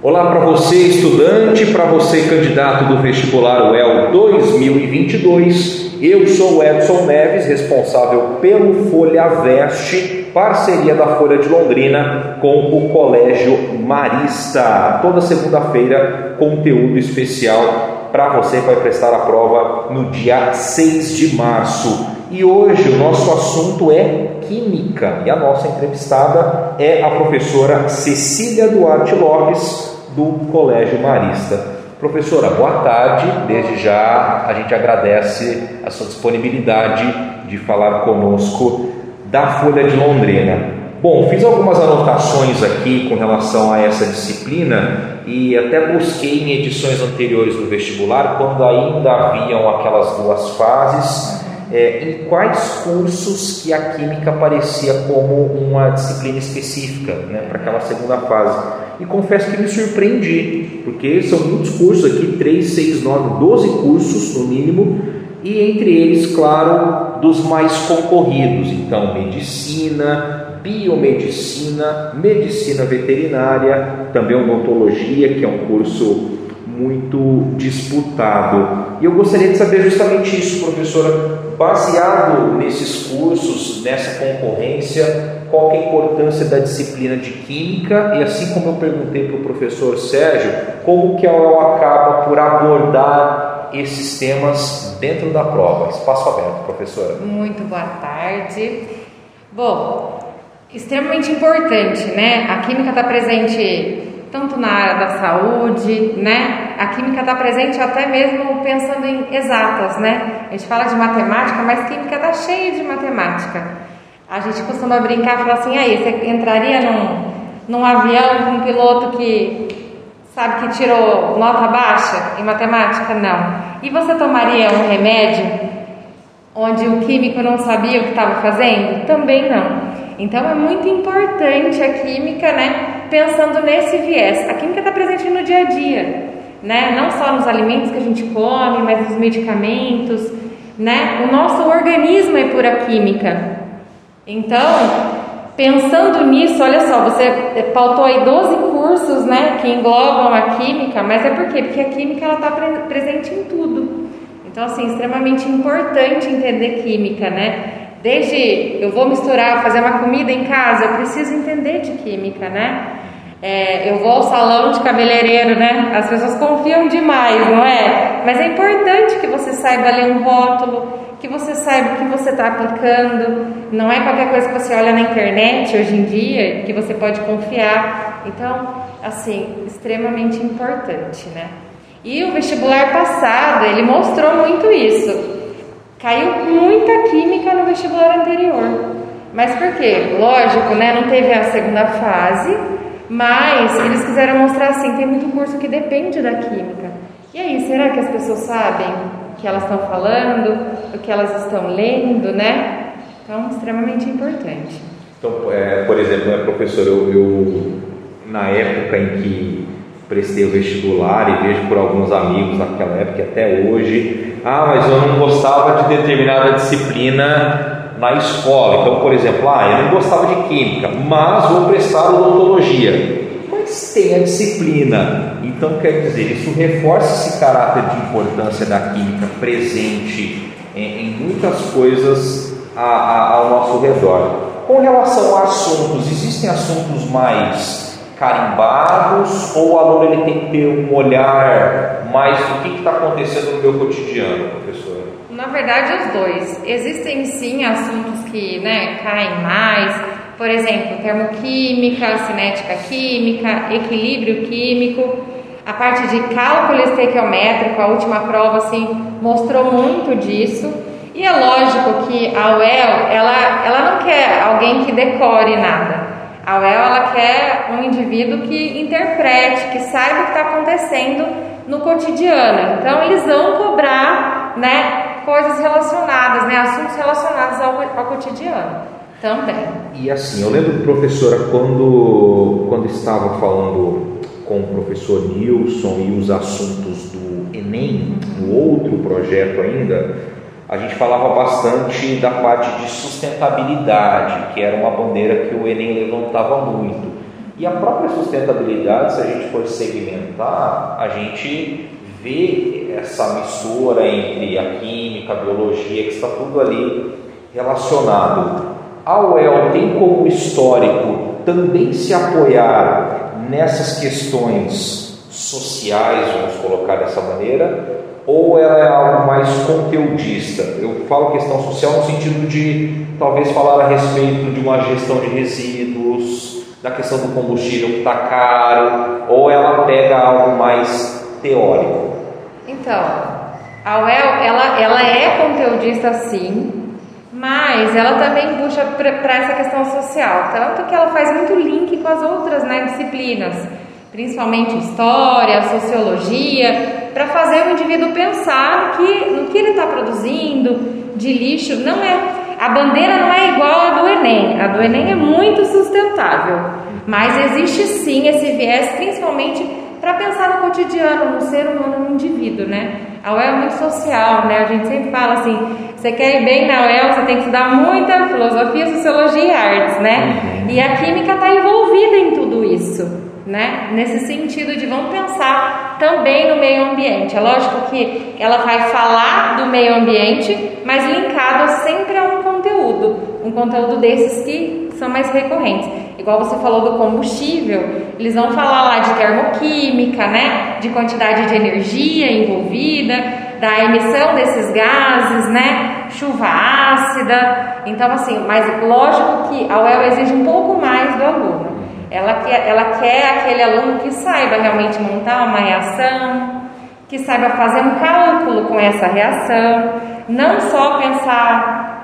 Olá para você, estudante, para você, candidato do vestibular UEL 2022. Eu sou o Edson Neves, responsável pelo Folha Veste, parceria da Folha de Londrina com o Colégio Marista. Toda segunda-feira, conteúdo especial para você que vai prestar a prova no dia 6 de março. E hoje o nosso assunto é Química e a nossa entrevistada é a professora Cecília Duarte Lopes, do Colégio Marista. Professora, boa tarde. Desde já a gente agradece a sua disponibilidade de falar conosco da Folha de Londrina. Bom, fiz algumas anotações aqui com relação a essa disciplina e até busquei em edições anteriores do vestibular, quando ainda haviam aquelas duas fases, é, em quais cursos que a química aparecia como uma disciplina específica né, para aquela segunda fase. E confesso que me surpreendi, porque são muitos cursos aqui 3, 6, 9, 12 cursos no mínimo, e entre eles, claro, dos mais concorridos. Então, medicina, biomedicina, medicina veterinária, também odontologia, que é um curso muito disputado. E eu gostaria de saber justamente isso, professora, baseado nesses cursos, nessa concorrência, qual é a importância da disciplina de química e assim como eu perguntei para o professor Sérgio, como que a UEL acaba por abordar esses temas dentro da prova. Espaço aberto, professora. Muito boa tarde. Bom, extremamente importante, né? A química está presente tanto na área da saúde, né? A química está presente até mesmo pensando em exatas, né? A gente fala de matemática, mas química está cheia de matemática. A gente costuma brincar e falar assim, aí, você entraria num, num avião com um piloto que sabe que tirou nota baixa em matemática? Não. E você tomaria um remédio onde o químico não sabia o que estava fazendo? Também não. Então é muito importante a química, né? Pensando nesse viés. A química está presente no dia a dia, né? Não só nos alimentos que a gente come, mas nos medicamentos, né? O nosso organismo é pura química. Então, pensando nisso, olha só, você pautou aí 12 cursos, né, que englobam a química, mas é por quê? Porque a química ela está presente em tudo. Então, assim, extremamente importante entender química, né? Desde eu vou misturar, fazer uma comida em casa, eu preciso entender de química, né? É, eu vou ao salão de cabeleireiro, né? As pessoas confiam demais, não é? Mas é importante que você saiba ler um rótulo, que você saiba o que você está aplicando. Não é qualquer coisa que você olha na internet hoje em dia que você pode confiar. Então, assim, extremamente importante, né? E o vestibular passado, ele mostrou muito isso. Caiu muita química no vestibular anterior. Mas por quê? Lógico, né? Não teve a segunda fase, mas eles quiseram mostrar assim, tem muito curso que depende da química. E aí, será que as pessoas sabem o que elas estão falando, o que elas estão lendo, né? Então, extremamente importante. Então, é, por exemplo, né, professor, eu, eu na época em que prestei o vestibular e vejo por alguns amigos naquela época até hoje, ah, mas eu não gostava de determinada disciplina na escola. Então, por exemplo, ah, eu não gostava de química, mas vou prestar odontologia. Mas tem a disciplina. Então, quer dizer, isso reforça esse caráter de importância da química presente em, em muitas coisas a, a, ao nosso redor. Com relação a assuntos, existem assuntos mais carimbados ou o aluno ele tem que ter um olhar mais do que está acontecendo no meu cotidiano, professor? Na verdade, os dois. Existem sim assuntos que né, caem mais, por exemplo, termoquímica, cinética química, equilíbrio químico. A parte de cálculo estequiométrico, a última prova assim, mostrou muito disso. E é lógico que a UEL, ela, ela não quer alguém que decore nada. A UEL ela quer um indivíduo que interprete, que saiba o que está acontecendo no cotidiano. Então eles vão cobrar, né, coisas relacionadas, né, assuntos relacionados ao, ao cotidiano também. E assim, eu lembro, professora, quando quando estava falando com o professor Nilson e os assuntos do Enem, do outro projeto ainda, a gente falava bastante da parte de sustentabilidade, que era uma bandeira que o Enem levantava muito. E a própria sustentabilidade, se a gente for segmentar, a gente vê essa mistura entre a química, a biologia, que está tudo ali relacionado. A UEL tem como histórico também se apoiar nessas questões sociais, vamos colocar dessa maneira, ou ela é algo mais conteudista? Eu falo questão social no sentido de talvez falar a respeito de uma gestão de resíduos, da questão do combustível que está caro, ou ela pega algo mais teórico? Então, a UEL, ela, ela é conteudista sim, mas ela também puxa para essa questão social, tanto que ela faz muito link com as outras né, disciplinas, principalmente história, sociologia, para fazer o indivíduo pensar que no que ele está produzindo de lixo não é a bandeira não é igual à do Enem. A do Enem é muito sustentável, mas existe sim esse viés, principalmente para pensar no cotidiano, no ser humano, no indivíduo, né? A UEL é muito social, né? A gente sempre fala assim, você quer ir bem na UEL, você tem que estudar muita filosofia, sociologia e artes, né? Uhum. E a química está envolvida em tudo isso, né? Nesse sentido de vamos pensar também no meio ambiente. É lógico que ela vai falar do meio ambiente, mas linkado sempre a um conteúdo, um conteúdo desses que são mais recorrentes. Igual você falou do combustível, eles vão falar lá de termoquímica, né? De quantidade de energia envolvida, da emissão desses gases, né? Chuva ácida. Então, assim, mas lógico que a UEL exige um pouco mais do aluno. Ela quer, ela quer aquele aluno que saiba realmente montar uma reação, que saiba fazer um cálculo com essa reação, não só pensar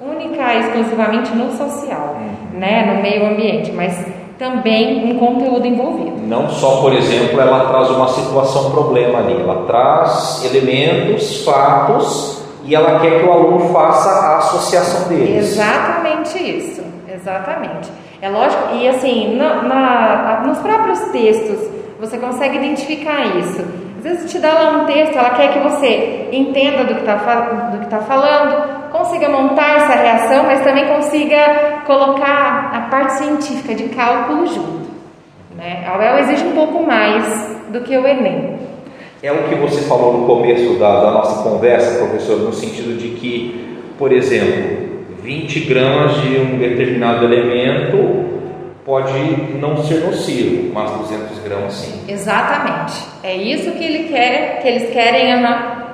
única e exclusivamente no social, uhum. né, no meio ambiente, mas também um conteúdo envolvido. Não só, por exemplo, ela traz uma situação problema ali, ela traz elementos, fatos e ela quer que o aluno faça a associação deles. Exatamente isso, exatamente. É lógico, e assim, na, na, nos próprios textos você consegue identificar isso. Às vezes te dá lá um texto, ela quer que você entenda do que está tá falando, consiga montar essa reação, mas também consiga colocar a parte científica de cálculo junto. Né? A UEL exige um pouco mais do que o Enem. É o que você falou no começo da, da nossa conversa, professor, no sentido de que, por exemplo, 20 gramas de um determinado elemento pode não ser nocivo, mas 200 gramas sim. Exatamente. É isso que ele quer, que eles querem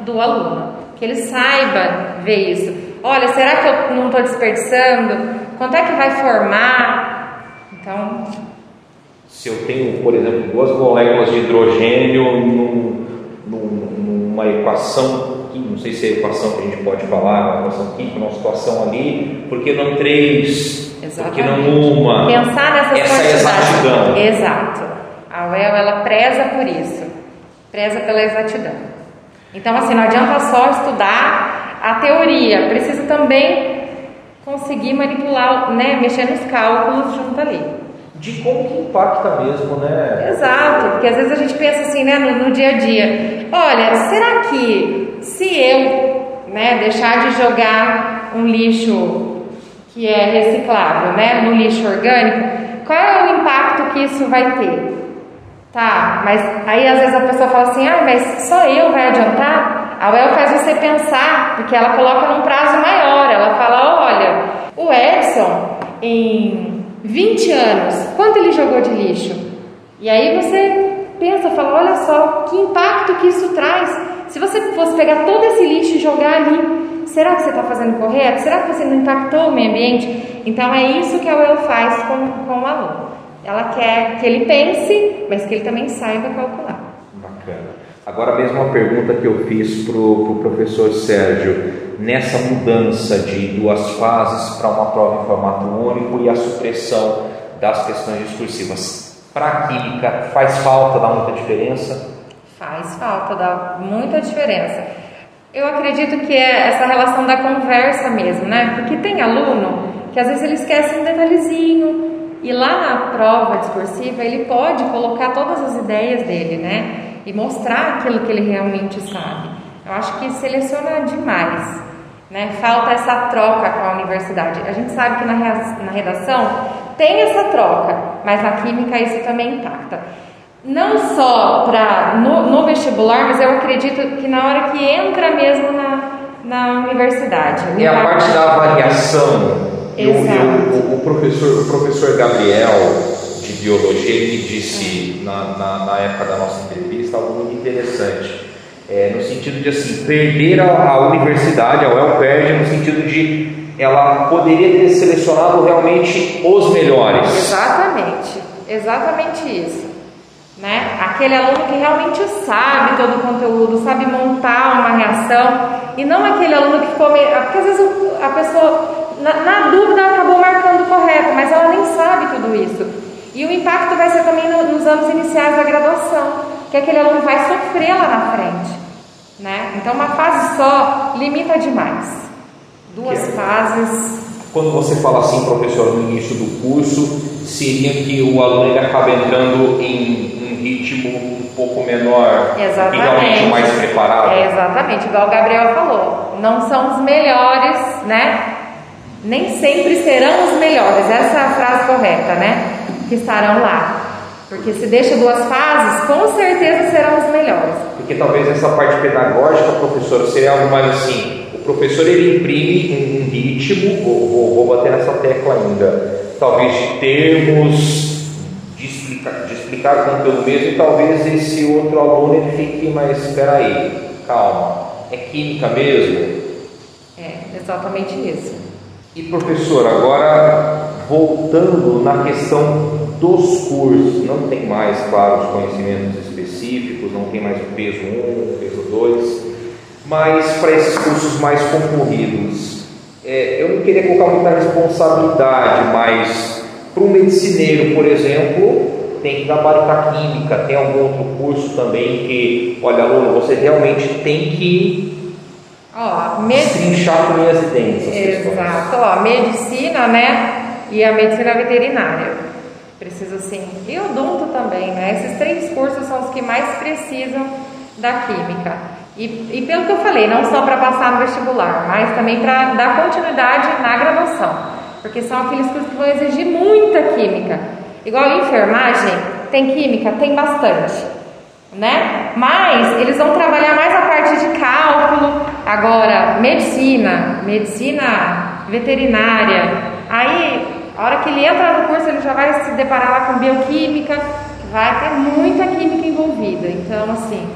do aluno, que ele saiba ver isso. Olha, será que eu não estou desperdiçando? Quanto é que vai formar? Então, se eu tenho, por exemplo, duas moléculas de hidrogênio num, num, numa equação não sei se é a equação que a gente pode falar, uma equação química, uma situação ali, porque não três, porque não uma. Pensar nessas essa é exatidão. Exato. A UEL, ela preza por isso, preza pela exatidão. Então, assim, não adianta só estudar a teoria, precisa também conseguir manipular, né, mexer nos cálculos junto ali. De como que impacta mesmo, né? Exato, porque às vezes a gente pensa assim, né, no, no dia a dia. Olha, será que se eu né, deixar de jogar um lixo que é reciclável né, no lixo orgânico, qual é o impacto que isso vai ter? Tá, mas aí às vezes a pessoa fala assim, ah, mas só eu vai adiantar? A UEL faz você pensar, porque ela coloca num prazo maior, ela fala, olha, o Edson, em 20 anos, quanto ele jogou de lixo? E aí você pensa, fala, olha só, que impacto que isso traz se você fosse pegar todo esse lixo e jogar ali, será que você está fazendo correto? Será que você não impactou o meio ambiente? Então é isso que a UEL faz com, com o aluno. Ela quer que ele pense, mas que ele também saiba calcular. Bacana. Agora mesmo uma pergunta que eu fiz para o pro professor Sérgio, nessa mudança de duas fases para uma prova em formato único e a supressão das questões discursivas, para a química faz falta, dá muita diferença? Faz falta, dá muita diferença. Eu acredito que é essa relação da conversa mesmo, né? Porque tem aluno que às vezes ele esquece um detalhezinho e lá na prova discursiva ele pode colocar todas as ideias dele, né? E mostrar aquilo que ele realmente sabe. Eu acho que seleciona demais. Né? Falta essa troca com a universidade. A gente sabe que na redação tem essa troca, mas na química isso também impacta. Não só para no, no, vestibular, mas eu acredito que na hora que entra mesmo na, na universidade. É a parte da avaliação. Eu, eu, o, professor, o professor Gabriel de biologia ele disse na, na, na época da nossa entrevista algo muito interessante. É, no sentido de assim, perder a, a universidade, a UEL perde no sentido de ela poderia ter selecionado realmente os melhores. Exatamente, exatamente isso. Né? Aquele aluno que realmente sabe todo o conteúdo, sabe montar uma reação, e não aquele aluno que come. Porque às vezes a pessoa, na, na dúvida, acabou marcando correto, mas ela nem sabe tudo isso. E o impacto vai ser também no, nos anos iniciais da graduação, que aquele aluno vai sofrer lá na frente. Né? Então, uma fase só limita demais. Duas que, fases. Quando você fala assim, professor, no início do curso, seria que o aluno ele acaba entrando em ritmo um pouco menor exatamente. e realmente mais preparado. É exatamente, igual o Gabriel falou. Não são os melhores, né? Nem sempre serão os melhores. Essa é a frase correta, né? Que estarão lá. Porque se deixa duas fases, com certeza serão os melhores. Porque talvez essa parte pedagógica, professor, seria algo mais assim. O professor ele imprime um ritmo, vou, vou, vou bater nessa tecla ainda, talvez de termos, de explicar, de explicar o conteúdo mesmo e talvez esse outro aluno ele fique, mas espera aí, calma, é química mesmo? É, exatamente isso. E professor, agora voltando na questão dos cursos, não tem mais, claro, os conhecimentos específicos, não tem mais o peso 1, o peso 2, mas para esses cursos mais concorridos, é, eu não queria colocar muita responsabilidade, mas para um medicineiro, por exemplo, tem que gabaritar química, tem algum outro curso também que, olha, aluno, você realmente tem que Ó, med... com minhas ideias. Exato, ó, medicina, né? E a medicina veterinária. Precisa sim. E o odonto também, né? Esses três cursos são os que mais precisam da química. E, e pelo que eu falei, não só para passar no vestibular, mas também para dar continuidade na graduação porque são aqueles cursos que vão exigir muita química. Igual a enfermagem, tem química? Tem bastante, né? Mas eles vão trabalhar mais a parte de cálculo, agora medicina, medicina veterinária. Aí, a hora que ele entra no curso, ele já vai se deparar lá com bioquímica, vai ter muita química envolvida. Então, assim,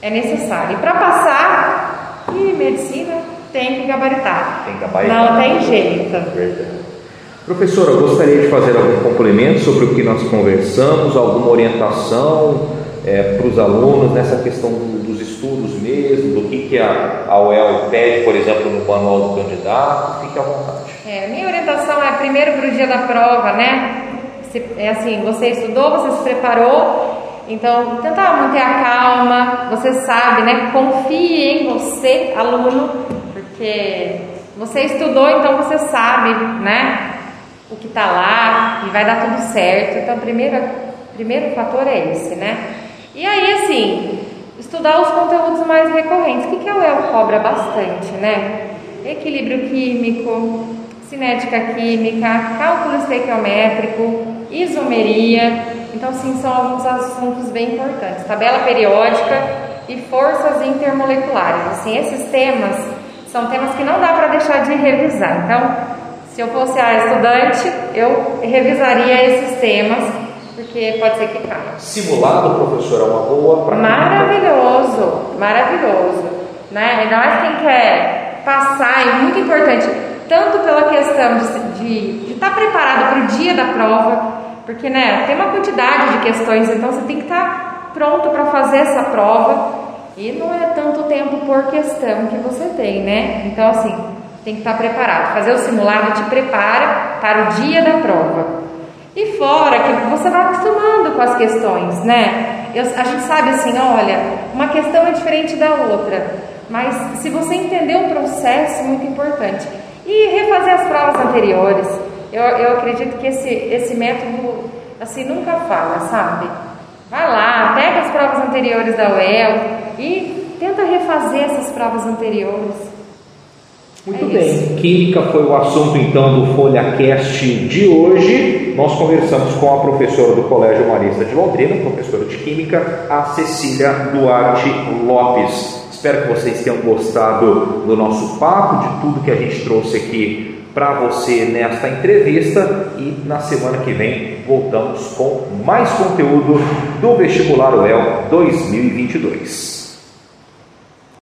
é necessário. E para passar, e medicina tem que gabaritar. Tem que gabaritar. Não tem jeito. Verdade. Professora, gostaria de fazer algum complemento sobre o que nós conversamos, alguma orientação é, para os alunos nessa questão do, dos estudos mesmo, do que, que a, a UEL pede, por exemplo, no manual do candidato? Fique à vontade. É, minha orientação é primeiro para o dia da prova, né? Se, é assim, você estudou, você se preparou, então tentar manter a calma, você sabe, né? Confie em você, aluno, porque você estudou, então você sabe, né? O que está lá e vai dar tudo certo. Então, primeiro, primeiro fator é esse, né? E aí, assim, estudar os conteúdos mais recorrentes. O que, que a UEL cobra bastante, né? Equilíbrio químico, cinética química, cálculo estequiométrico, isomeria. Então, sim, são alguns assuntos bem importantes. Tabela periódica e forças intermoleculares. Assim, esses temas são temas que não dá para deixar de revisar. Então, se eu fosse a estudante, eu revisaria esses temas, porque pode ser que caia. Simulado, professor, é uma boa prática. Maravilhoso, maravilhoso. Né? Ainda mais quem quer passar, é muito importante, tanto pela questão de estar tá preparado para o dia da prova, porque né, tem uma quantidade de questões, então você tem que estar tá pronto para fazer essa prova e não é tanto tempo por questão que você tem, né? Então, assim, tem que estar preparado. Fazer o simulado te prepara para o dia da prova. E fora que você vai acostumando com as questões, né? Eu, a gente sabe assim, olha, uma questão é diferente da outra, mas se você entender o processo, é muito importante. E refazer as provas anteriores. Eu, eu acredito que esse, esse método, assim, nunca fala, sabe? Vai lá, pega as provas anteriores da UEL e tenta refazer essas provas anteriores. Muito é bem, isso. Química foi o assunto então do FolhaCast de hoje. Nós conversamos com a professora do Colégio Marista de Londrina, professora de Química, a Cecília Duarte Lopes. Espero que vocês tenham gostado do nosso papo, de tudo que a gente trouxe aqui para você nesta entrevista e na semana que vem voltamos com mais conteúdo do Vestibular UEL 2022.